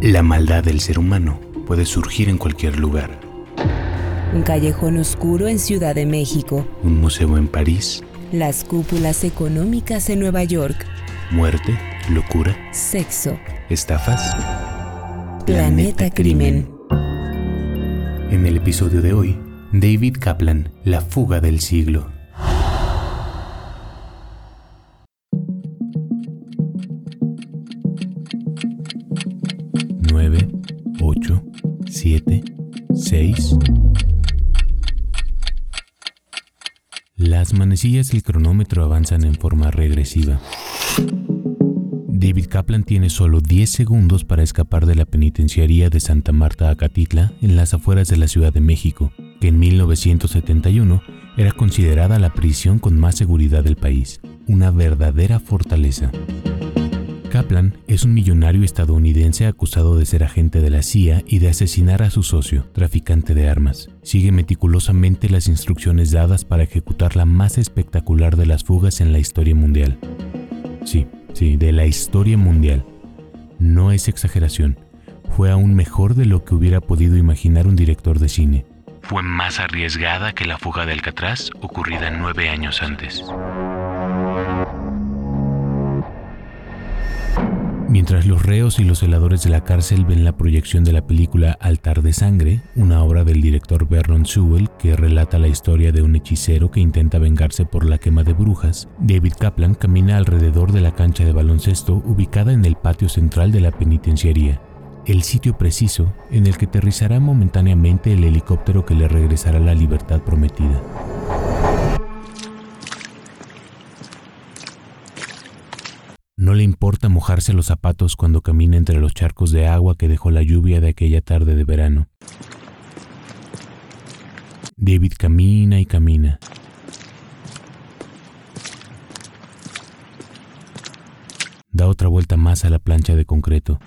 La maldad del ser humano puede surgir en cualquier lugar. Un callejón oscuro en Ciudad de México. Un museo en París. Las cúpulas económicas en Nueva York. Muerte, locura, Sexo. estafas. Planeta Crimen. En el episodio de hoy, David Kaplan, La fuga del siglo. Las manecillas del cronómetro avanzan en forma regresiva. David Kaplan tiene solo 10 segundos para escapar de la penitenciaría de Santa Marta Acatitla en las afueras de la Ciudad de México, que en 1971 era considerada la prisión con más seguridad del país, una verdadera fortaleza. Kaplan es un millonario estadounidense acusado de ser agente de la CIA y de asesinar a su socio, traficante de armas. Sigue meticulosamente las instrucciones dadas para ejecutar la más espectacular de las fugas en la historia mundial. Sí, sí, de la historia mundial. No es exageración. Fue aún mejor de lo que hubiera podido imaginar un director de cine. Fue más arriesgada que la fuga de Alcatraz ocurrida nueve años antes. Mientras los reos y los celadores de la cárcel ven la proyección de la película Altar de Sangre, una obra del director Vernon Sewell que relata la historia de un hechicero que intenta vengarse por la quema de brujas, David Kaplan camina alrededor de la cancha de baloncesto ubicada en el patio central de la penitenciaría, el sitio preciso en el que aterrizará momentáneamente el helicóptero que le regresará la libertad prometida. No le importa mojarse los zapatos cuando camina entre los charcos de agua que dejó la lluvia de aquella tarde de verano. David camina y camina. Da otra vuelta más a la plancha de concreto.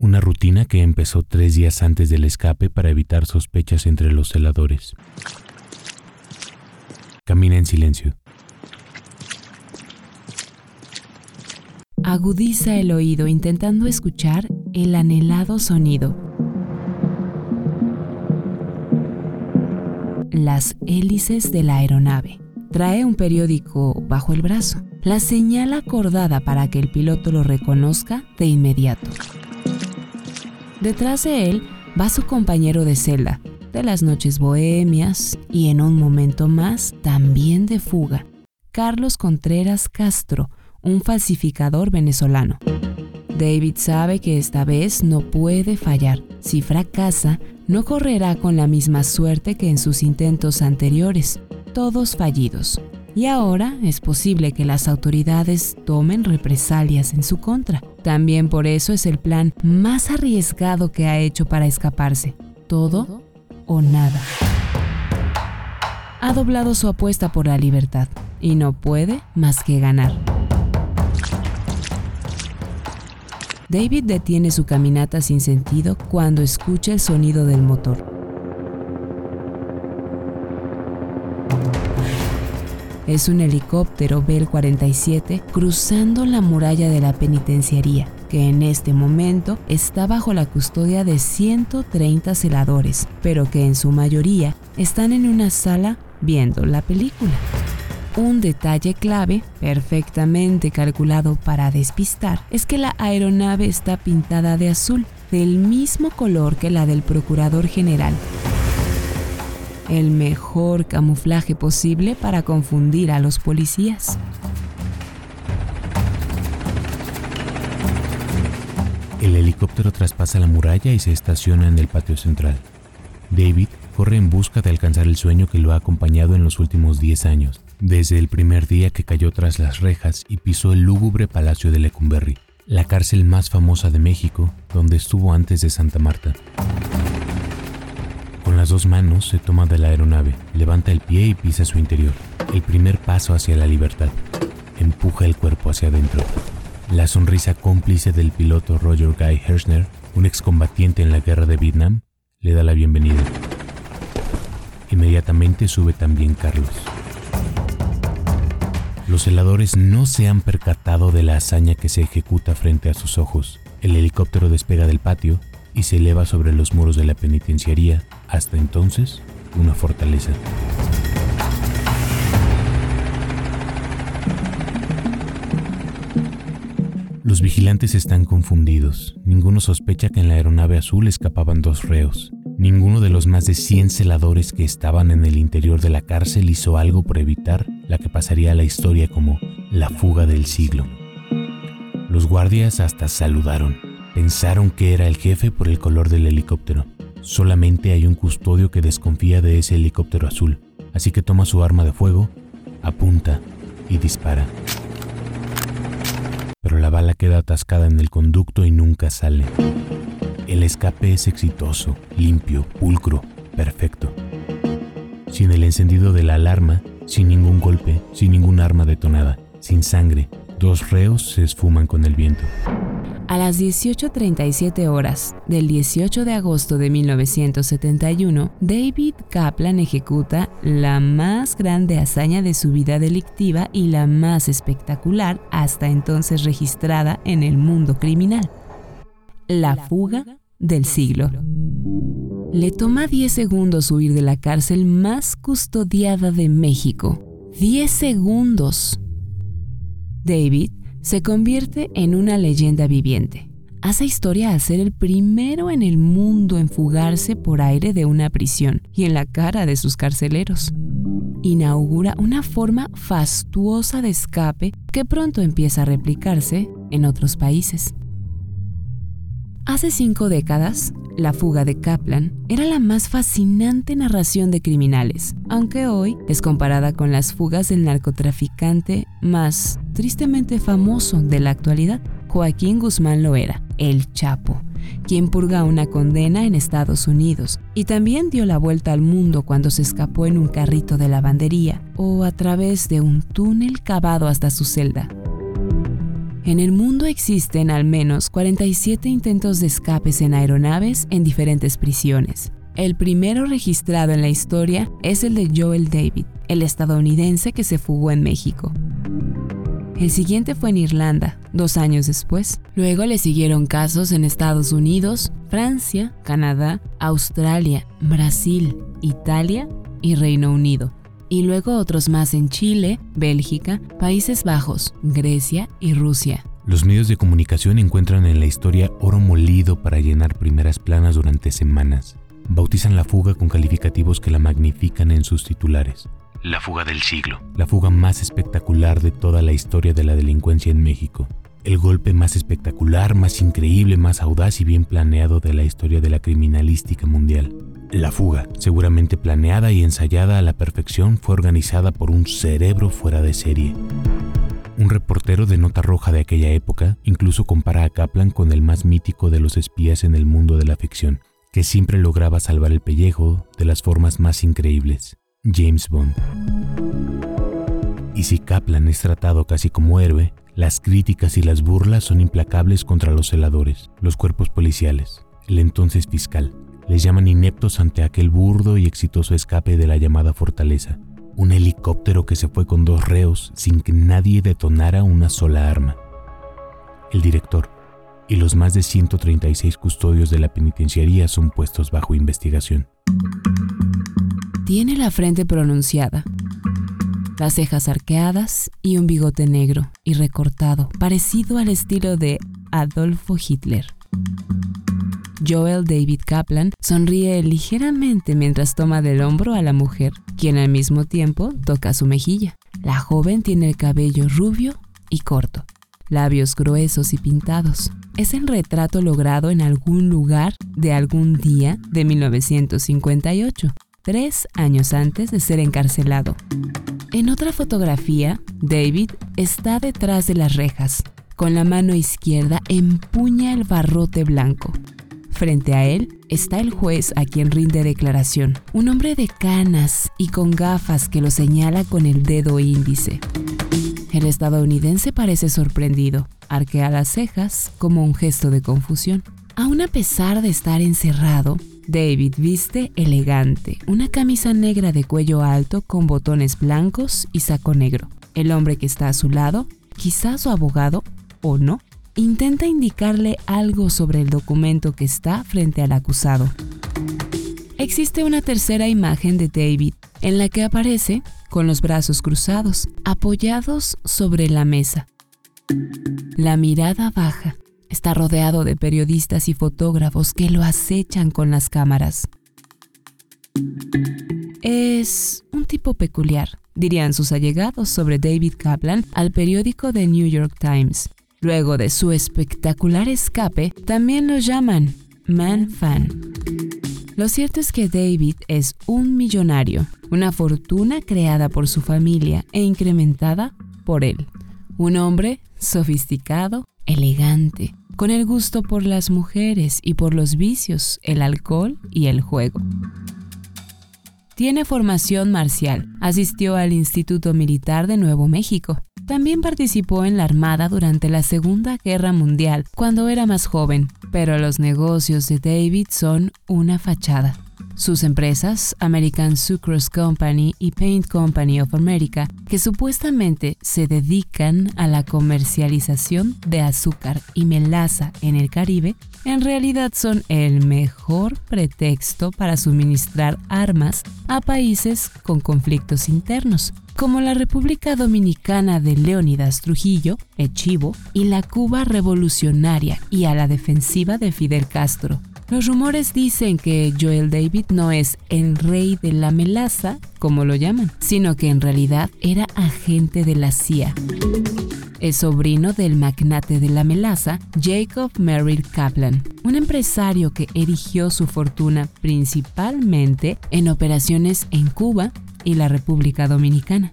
Una rutina que empezó tres días antes del escape para evitar sospechas entre los celadores. Camina en silencio. Agudiza el oído intentando escuchar el anhelado sonido. Las hélices de la aeronave. Trae un periódico bajo el brazo. La señal acordada para que el piloto lo reconozca de inmediato. Detrás de él va su compañero de celda, de las noches bohemias y en un momento más también de fuga, Carlos Contreras Castro, un falsificador venezolano. David sabe que esta vez no puede fallar. Si fracasa, no correrá con la misma suerte que en sus intentos anteriores, todos fallidos. Y ahora es posible que las autoridades tomen represalias en su contra. También por eso es el plan más arriesgado que ha hecho para escaparse. Todo o nada. Ha doblado su apuesta por la libertad y no puede más que ganar. David detiene su caminata sin sentido cuando escucha el sonido del motor. Es un helicóptero Bell 47 cruzando la muralla de la penitenciaría, que en este momento está bajo la custodia de 130 celadores, pero que en su mayoría están en una sala viendo la película. Un detalle clave, perfectamente calculado para despistar, es que la aeronave está pintada de azul, del mismo color que la del Procurador General. El mejor camuflaje posible para confundir a los policías. El helicóptero traspasa la muralla y se estaciona en el patio central. David corre en busca de alcanzar el sueño que lo ha acompañado en los últimos 10 años, desde el primer día que cayó tras las rejas y pisó el lúgubre palacio de Lecumberri, la cárcel más famosa de México, donde estuvo antes de Santa Marta. Con las dos manos se toma de la aeronave, levanta el pie y pisa su interior, el primer paso hacia la libertad. Empuja el cuerpo hacia adentro. La sonrisa cómplice del piloto Roger Guy Hershner, un excombatiente en la guerra de Vietnam, le da la bienvenida. Inmediatamente sube también Carlos. Los celadores no se han percatado de la hazaña que se ejecuta frente a sus ojos. El helicóptero despega del patio y se eleva sobre los muros de la penitenciaría, hasta entonces una fortaleza. Los vigilantes están confundidos. Ninguno sospecha que en la aeronave azul escapaban dos reos. Ninguno de los más de 100 celadores que estaban en el interior de la cárcel hizo algo por evitar la que pasaría a la historia como la fuga del siglo. Los guardias hasta saludaron. Pensaron que era el jefe por el color del helicóptero. Solamente hay un custodio que desconfía de ese helicóptero azul, así que toma su arma de fuego, apunta y dispara. Pero la bala queda atascada en el conducto y nunca sale. El escape es exitoso, limpio, pulcro, perfecto. Sin el encendido de la alarma, sin ningún golpe, sin ningún arma detonada, sin sangre, dos reos se esfuman con el viento. A las 18.37 horas del 18 de agosto de 1971, David Kaplan ejecuta la más grande hazaña de su vida delictiva y la más espectacular hasta entonces registrada en el mundo criminal. La fuga del siglo. Le toma 10 segundos huir de la cárcel más custodiada de México. 10 segundos. David se convierte en una leyenda viviente. Hace historia al ser el primero en el mundo en fugarse por aire de una prisión y en la cara de sus carceleros. Inaugura una forma fastuosa de escape que pronto empieza a replicarse en otros países. Hace cinco décadas, la fuga de Kaplan era la más fascinante narración de criminales, aunque hoy es comparada con las fugas del narcotraficante más tristemente famoso de la actualidad, Joaquín Guzmán Loera, el Chapo, quien purga una condena en Estados Unidos y también dio la vuelta al mundo cuando se escapó en un carrito de lavandería o a través de un túnel cavado hasta su celda. En el mundo existen al menos 47 intentos de escapes en aeronaves en diferentes prisiones. El primero registrado en la historia es el de Joel David, el estadounidense que se fugó en México. El siguiente fue en Irlanda, dos años después. Luego le siguieron casos en Estados Unidos, Francia, Canadá, Australia, Brasil, Italia y Reino Unido y luego otros más en Chile, Bélgica, Países Bajos, Grecia y Rusia. Los medios de comunicación encuentran en la historia oro molido para llenar primeras planas durante semanas. Bautizan la fuga con calificativos que la magnifican en sus titulares. La fuga del siglo. La fuga más espectacular de toda la historia de la delincuencia en México. El golpe más espectacular, más increíble, más audaz y bien planeado de la historia de la criminalística mundial. La fuga, seguramente planeada y ensayada a la perfección, fue organizada por un cerebro fuera de serie. Un reportero de nota roja de aquella época incluso compara a Kaplan con el más mítico de los espías en el mundo de la ficción, que siempre lograba salvar el pellejo de las formas más increíbles, James Bond. Y si Kaplan es tratado casi como héroe, las críticas y las burlas son implacables contra los celadores, los cuerpos policiales, el entonces fiscal, les llaman ineptos ante aquel burdo y exitoso escape de la llamada fortaleza. Un helicóptero que se fue con dos reos sin que nadie detonara una sola arma. El director y los más de 136 custodios de la penitenciaría son puestos bajo investigación. Tiene la frente pronunciada, las cejas arqueadas y un bigote negro y recortado, parecido al estilo de Adolfo Hitler. Joel David Kaplan sonríe ligeramente mientras toma del hombro a la mujer, quien al mismo tiempo toca su mejilla. La joven tiene el cabello rubio y corto, labios gruesos y pintados. Es el retrato logrado en algún lugar de algún día de 1958, tres años antes de ser encarcelado. En otra fotografía, David está detrás de las rejas. Con la mano izquierda empuña el barrote blanco Frente a él está el juez a quien rinde declaración, un hombre de canas y con gafas que lo señala con el dedo índice. El estadounidense parece sorprendido, arquea las cejas como un gesto de confusión. Aún a pesar de estar encerrado, David viste elegante, una camisa negra de cuello alto con botones blancos y saco negro. El hombre que está a su lado, quizás su abogado o no, intenta indicarle algo sobre el documento que está frente al acusado. Existe una tercera imagen de David en la que aparece con los brazos cruzados, apoyados sobre la mesa. La mirada baja. Está rodeado de periodistas y fotógrafos que lo acechan con las cámaras. Es un tipo peculiar, dirían sus allegados sobre David Kaplan al periódico The New York Times. Luego de su espectacular escape, también lo llaman Man Fan. Lo cierto es que David es un millonario, una fortuna creada por su familia e incrementada por él. Un hombre sofisticado, elegante, con el gusto por las mujeres y por los vicios, el alcohol y el juego. Tiene formación marcial, asistió al Instituto Militar de Nuevo México. También participó en la Armada durante la Segunda Guerra Mundial cuando era más joven, pero los negocios de David son una fachada. Sus empresas, American Sucrose Company y Paint Company of America, que supuestamente se dedican a la comercialización de azúcar y melaza en el Caribe, en realidad son el mejor pretexto para suministrar armas a países con conflictos internos, como la República Dominicana de Leónidas Trujillo, Echivo, y la Cuba revolucionaria y a la defensiva de Fidel Castro. Los rumores dicen que Joel David no es el rey de la melaza, como lo llaman, sino que en realidad era agente de la CIA. Es sobrino del magnate de la melaza, Jacob Merrill Kaplan, un empresario que erigió su fortuna principalmente en operaciones en Cuba y la República Dominicana.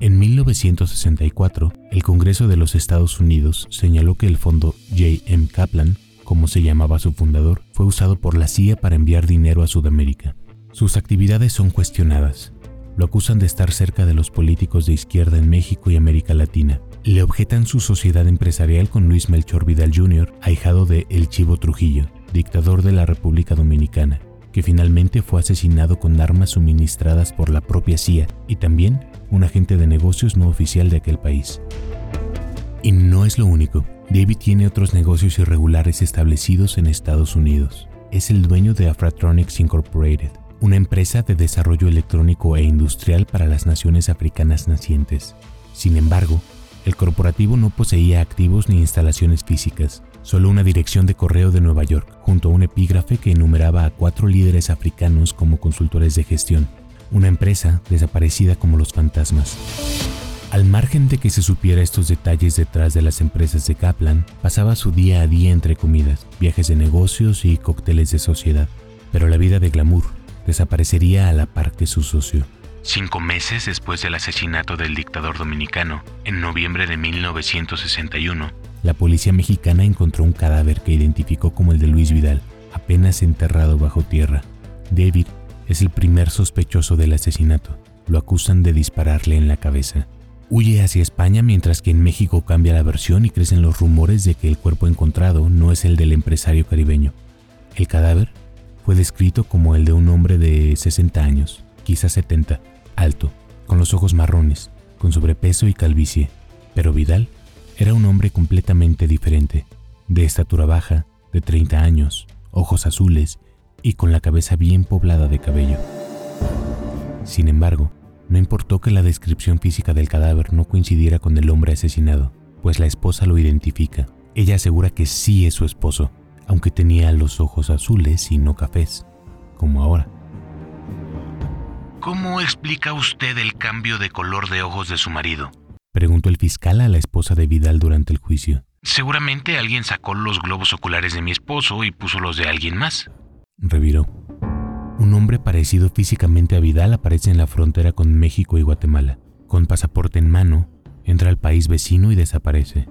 En 1964, el Congreso de los Estados Unidos señaló que el fondo J.M. Kaplan como se llamaba su fundador, fue usado por la CIA para enviar dinero a Sudamérica. Sus actividades son cuestionadas. Lo acusan de estar cerca de los políticos de izquierda en México y América Latina. Le objetan su sociedad empresarial con Luis Melchor Vidal Jr., ahijado de El Chivo Trujillo, dictador de la República Dominicana, que finalmente fue asesinado con armas suministradas por la propia CIA y también un agente de negocios no oficial de aquel país. Y no es lo único. David tiene otros negocios irregulares establecidos en Estados Unidos. Es el dueño de Afratronics Incorporated, una empresa de desarrollo electrónico e industrial para las naciones africanas nacientes. Sin embargo, el corporativo no poseía activos ni instalaciones físicas, solo una dirección de correo de Nueva York, junto a un epígrafe que enumeraba a cuatro líderes africanos como consultores de gestión, una empresa desaparecida como los fantasmas. Al margen de que se supiera estos detalles detrás de las empresas de Kaplan, pasaba su día a día entre comidas, viajes de negocios y cócteles de sociedad. Pero la vida de glamour desaparecería a la par que su socio. Cinco meses después del asesinato del dictador dominicano, en noviembre de 1961, la policía mexicana encontró un cadáver que identificó como el de Luis Vidal, apenas enterrado bajo tierra. David es el primer sospechoso del asesinato. Lo acusan de dispararle en la cabeza. Huye hacia España mientras que en México cambia la versión y crecen los rumores de que el cuerpo encontrado no es el del empresario caribeño. El cadáver fue descrito como el de un hombre de 60 años, quizás 70, alto, con los ojos marrones, con sobrepeso y calvicie. Pero Vidal era un hombre completamente diferente, de estatura baja, de 30 años, ojos azules y con la cabeza bien poblada de cabello. Sin embargo, no importó que la descripción física del cadáver no coincidiera con el hombre asesinado, pues la esposa lo identifica. Ella asegura que sí es su esposo, aunque tenía los ojos azules y no cafés, como ahora. ¿Cómo explica usted el cambio de color de ojos de su marido? Preguntó el fiscal a la esposa de Vidal durante el juicio. Seguramente alguien sacó los globos oculares de mi esposo y puso los de alguien más. Reviró. Un hombre parecido físicamente a Vidal aparece en la frontera con México y Guatemala. Con pasaporte en mano, entra al país vecino y desaparece.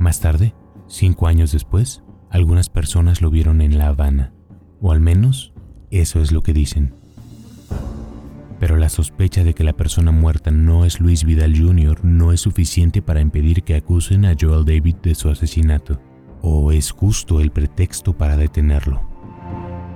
Más tarde, cinco años después, algunas personas lo vieron en La Habana, o al menos eso es lo que dicen. Pero la sospecha de que la persona muerta no es Luis Vidal Jr. no es suficiente para impedir que acusen a Joel David de su asesinato, o es justo el pretexto para detenerlo.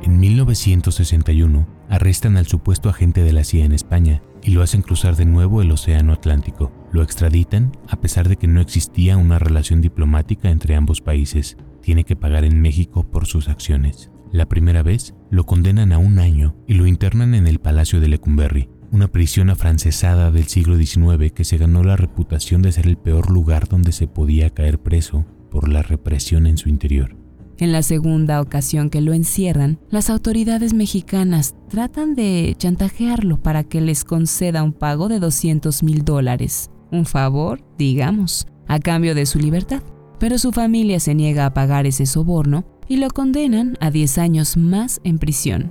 En 1961, arrestan al supuesto agente de la CIA en España y lo hacen cruzar de nuevo el Océano Atlántico. Lo extraditan a pesar de que no existía una relación diplomática entre ambos países. Tiene que pagar en México por sus acciones. La primera vez lo condenan a un año y lo internan en el Palacio de Lecumberri, una prisión afrancesada del siglo XIX que se ganó la reputación de ser el peor lugar donde se podía caer preso por la represión en su interior. En la segunda ocasión que lo encierran, las autoridades mexicanas tratan de chantajearlo para que les conceda un pago de 200 mil dólares, un favor, digamos, a cambio de su libertad. Pero su familia se niega a pagar ese soborno y lo condenan a 10 años más en prisión.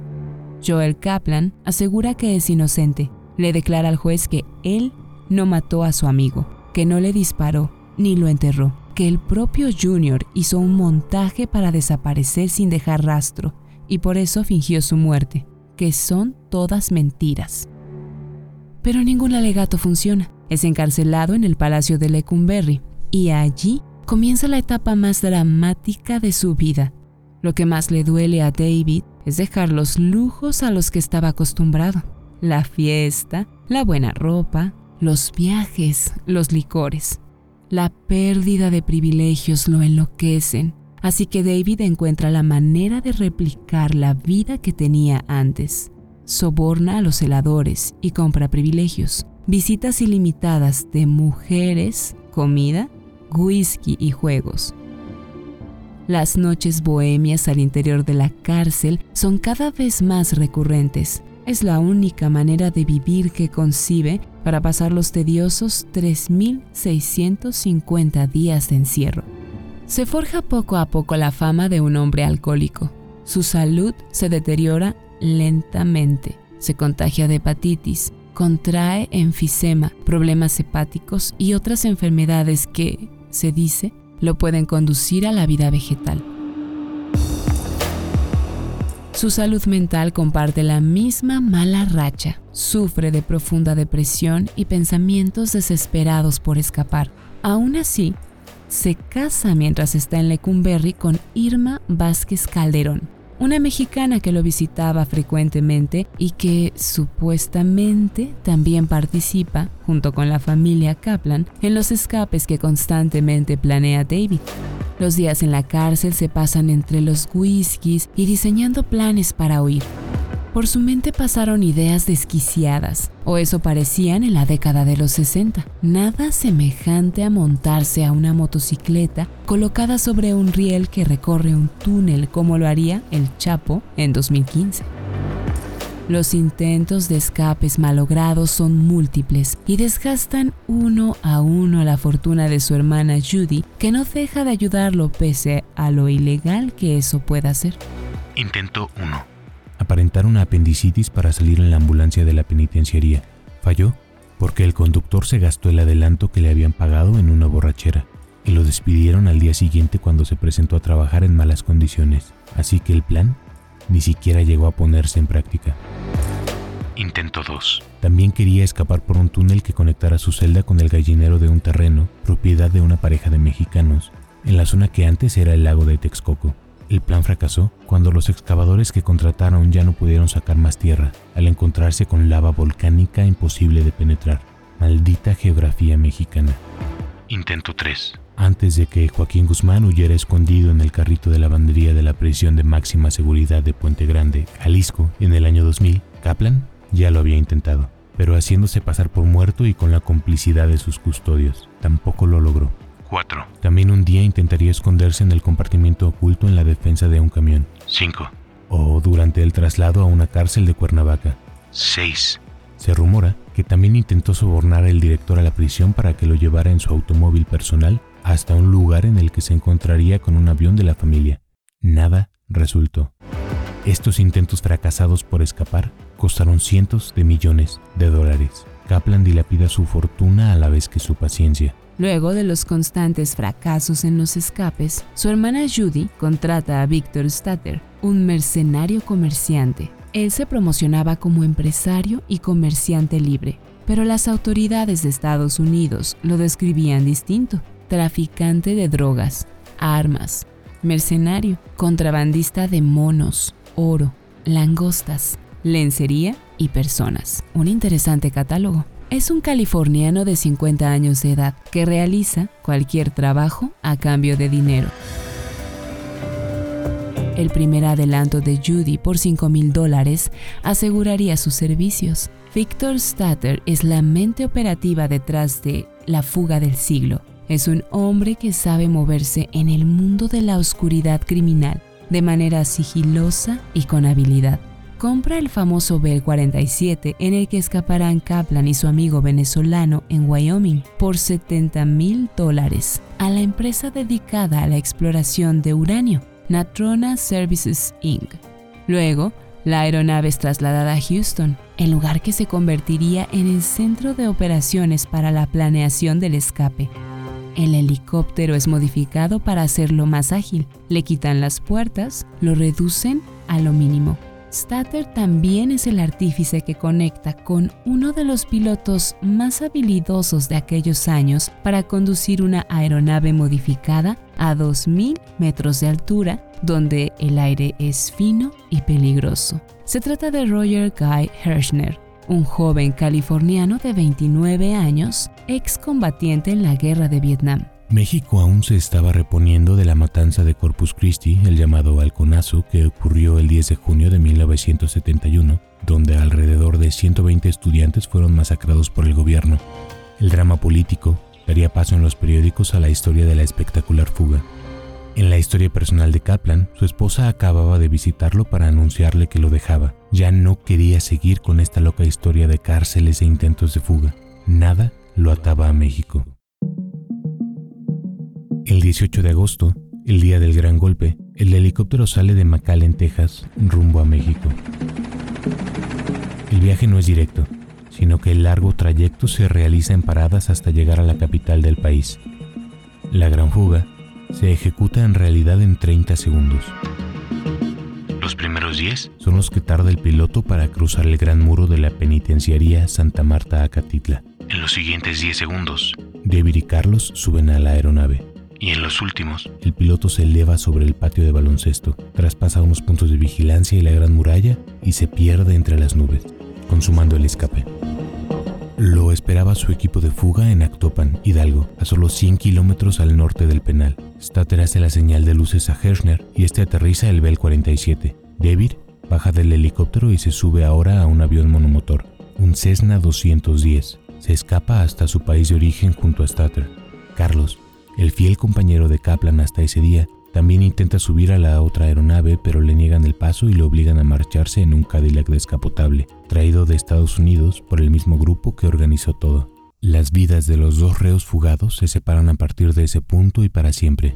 Joel Kaplan asegura que es inocente. Le declara al juez que él no mató a su amigo, que no le disparó ni lo enterró que el propio Junior hizo un montaje para desaparecer sin dejar rastro y por eso fingió su muerte, que son todas mentiras. Pero ningún alegato funciona. Es encarcelado en el Palacio de Lecumberri y allí comienza la etapa más dramática de su vida. Lo que más le duele a David es dejar los lujos a los que estaba acostumbrado. La fiesta, la buena ropa, los viajes, los licores. La pérdida de privilegios lo enloquecen, así que David encuentra la manera de replicar la vida que tenía antes. Soborna a los celadores y compra privilegios, visitas ilimitadas de mujeres, comida, whisky y juegos. Las noches bohemias al interior de la cárcel son cada vez más recurrentes. Es la única manera de vivir que concibe para pasar los tediosos 3.650 días de encierro. Se forja poco a poco la fama de un hombre alcohólico. Su salud se deteriora lentamente. Se contagia de hepatitis, contrae enfisema, problemas hepáticos y otras enfermedades que, se dice, lo pueden conducir a la vida vegetal. Su salud mental comparte la misma mala racha. Sufre de profunda depresión y pensamientos desesperados por escapar. Aún así, se casa mientras está en Lecumberri con Irma Vázquez Calderón, una mexicana que lo visitaba frecuentemente y que supuestamente también participa, junto con la familia Kaplan, en los escapes que constantemente planea David. Los días en la cárcel se pasan entre los whiskies y diseñando planes para huir. Por su mente pasaron ideas desquiciadas, o eso parecían en la década de los 60. Nada semejante a montarse a una motocicleta colocada sobre un riel que recorre un túnel como lo haría el Chapo en 2015. Los intentos de escapes malogrados son múltiples y desgastan uno a uno la fortuna de su hermana Judy, que no deja de ayudarlo pese a lo ilegal que eso pueda ser. Intento 1. Aparentar una apendicitis para salir en la ambulancia de la penitenciaría. Falló porque el conductor se gastó el adelanto que le habían pagado en una borrachera y lo despidieron al día siguiente cuando se presentó a trabajar en malas condiciones. Así que el plan ni siquiera llegó a ponerse en práctica. Intento 2. También quería escapar por un túnel que conectara su celda con el gallinero de un terreno, propiedad de una pareja de mexicanos, en la zona que antes era el lago de Texcoco. El plan fracasó cuando los excavadores que contrataron ya no pudieron sacar más tierra, al encontrarse con lava volcánica imposible de penetrar. Maldita geografía mexicana. Intento 3. Antes de que Joaquín Guzmán huyera escondido en el carrito de lavandería de la prisión de máxima seguridad de Puente Grande, Jalisco, en el año 2000, Kaplan ya lo había intentado, pero haciéndose pasar por muerto y con la complicidad de sus custodios. Tampoco lo logró. 4. También un día intentaría esconderse en el compartimiento oculto en la defensa de un camión. 5. O durante el traslado a una cárcel de Cuernavaca. 6. Se rumora que también intentó sobornar al director a la prisión para que lo llevara en su automóvil personal hasta un lugar en el que se encontraría con un avión de la familia. Nada resultó. Estos intentos fracasados por escapar costaron cientos de millones de dólares. Kaplan dilapida su fortuna a la vez que su paciencia. Luego de los constantes fracasos en los escapes, su hermana Judy contrata a Victor Statter, un mercenario comerciante. Él se promocionaba como empresario y comerciante libre, pero las autoridades de Estados Unidos lo describían distinto traficante de drogas, armas, mercenario, contrabandista de monos, oro, langostas, lencería personas. Un interesante catálogo. Es un californiano de 50 años de edad que realiza cualquier trabajo a cambio de dinero. El primer adelanto de Judy por 5 mil dólares aseguraría sus servicios. Victor Statter es la mente operativa detrás de La fuga del siglo. Es un hombre que sabe moverse en el mundo de la oscuridad criminal de manera sigilosa y con habilidad. Compra el famoso Bell 47 en el que escaparán Kaplan y su amigo venezolano en Wyoming por 70 mil dólares a la empresa dedicada a la exploración de uranio Natrona Services Inc. Luego, la aeronave es trasladada a Houston, el lugar que se convertiría en el centro de operaciones para la planeación del escape. El helicóptero es modificado para hacerlo más ágil, le quitan las puertas, lo reducen a lo mínimo Statter también es el artífice que conecta con uno de los pilotos más habilidosos de aquellos años para conducir una aeronave modificada a 2.000 metros de altura, donde el aire es fino y peligroso. Se trata de Roger Guy Hershner, un joven californiano de 29 años, excombatiente en la guerra de Vietnam. México aún se estaba reponiendo de la matanza de Corpus Christi, el llamado Halconazo, que ocurrió el 10 de junio de 1971, donde alrededor de 120 estudiantes fueron masacrados por el gobierno. El drama político daría paso en los periódicos a la historia de la espectacular fuga. En la historia personal de Kaplan, su esposa acababa de visitarlo para anunciarle que lo dejaba. Ya no quería seguir con esta loca historia de cárceles e intentos de fuga. Nada lo ataba a México. El 18 de agosto, el día del gran golpe, el helicóptero sale de McAllen, Texas, rumbo a México. El viaje no es directo, sino que el largo trayecto se realiza en paradas hasta llegar a la capital del país. La gran fuga se ejecuta en realidad en 30 segundos. Los primeros 10 son los que tarda el piloto para cruzar el gran muro de la penitenciaría Santa Marta Acatitla. En los siguientes 10 segundos, David y Carlos suben a la aeronave y en los últimos, el piloto se eleva sobre el patio de baloncesto, traspasa unos puntos de vigilancia y la gran muralla y se pierde entre las nubes, consumando el escape. Lo esperaba su equipo de fuga en Actopan, Hidalgo, a solo 100 kilómetros al norte del penal. Stater hace la señal de luces a Hershner y este aterriza el Bell 47. David baja del helicóptero y se sube ahora a un avión monomotor, un Cessna 210. Se escapa hasta su país de origen junto a Stater. Carlos, el fiel compañero de Kaplan hasta ese día también intenta subir a la otra aeronave, pero le niegan el paso y le obligan a marcharse en un Cadillac descapotable, traído de Estados Unidos por el mismo grupo que organizó todo. Las vidas de los dos reos fugados se separan a partir de ese punto y para siempre.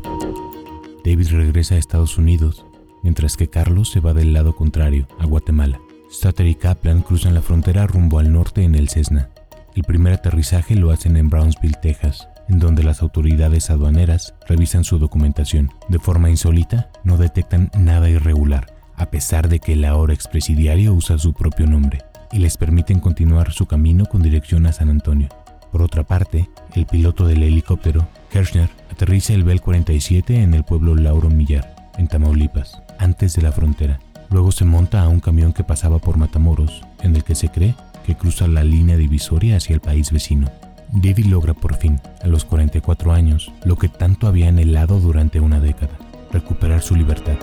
David regresa a Estados Unidos, mientras que Carlos se va del lado contrario, a Guatemala. Stater y Kaplan cruzan la frontera rumbo al norte en el Cessna. El primer aterrizaje lo hacen en Brownsville, Texas, en donde las autoridades aduaneras revisan su documentación. De forma insólita, no detectan nada irregular, a pesar de que el ahora expresidiario usa su propio nombre, y les permiten continuar su camino con dirección a San Antonio. Por otra parte, el piloto del helicóptero, Kirchner, aterriza el Bell 47 en el pueblo Lauro Millar, en Tamaulipas, antes de la frontera. Luego se monta a un camión que pasaba por Matamoros, en el que se cree que cruza la línea divisoria hacia el país vecino. David logra por fin, a los 44 años, lo que tanto había anhelado durante una década, recuperar su libertad.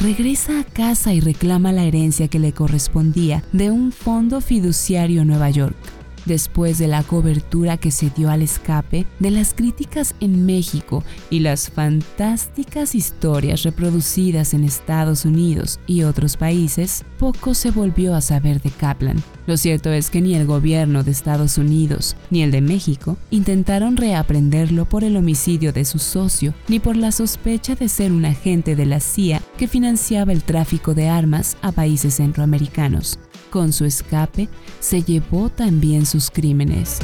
Regresa a casa y reclama la herencia que le correspondía de un fondo fiduciario en Nueva York después de la cobertura que se dio al escape, de las críticas en México y las fantásticas historias reproducidas en Estados Unidos y otros países, poco se volvió a saber de Kaplan. Lo cierto es que ni el gobierno de Estados Unidos ni el de México intentaron reaprenderlo por el homicidio de su socio, ni por la sospecha de ser un agente de la CIA que financiaba el tráfico de armas a países centroamericanos. Con su escape, se llevó también sus crímenes.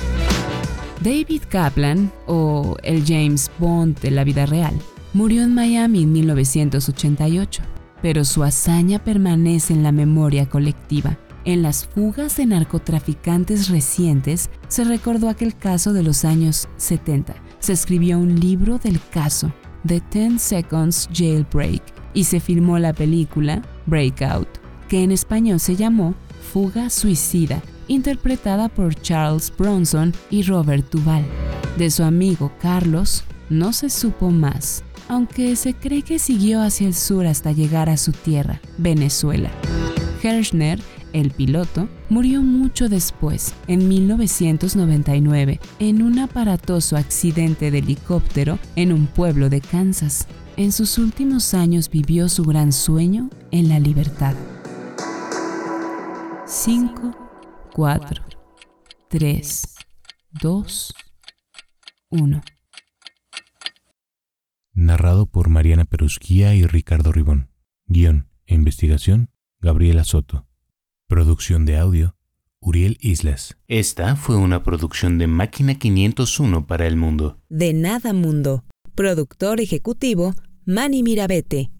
David Kaplan, o el James Bond de la vida real, murió en Miami en 1988, pero su hazaña permanece en la memoria colectiva. En las fugas de narcotraficantes recientes se recordó aquel caso de los años 70. Se escribió un libro del caso, The 10 Seconds Jailbreak, y se filmó la película Breakout, que en español se llamó Fuga Suicida, interpretada por Charles Bronson y Robert Duvall. De su amigo Carlos no se supo más, aunque se cree que siguió hacia el sur hasta llegar a su tierra, Venezuela. Hershner, el piloto, murió mucho después, en 1999, en un aparatoso accidente de helicóptero en un pueblo de Kansas. En sus últimos años vivió su gran sueño en la libertad. 5, 4, 3, 2, 1. Narrado por Mariana Perusquía y Ricardo Ribón. Guión e investigación, Gabriela Soto. Producción de audio, Uriel Islas. Esta fue una producción de Máquina 501 para el mundo. De nada mundo. Productor ejecutivo, Manny Mirabete.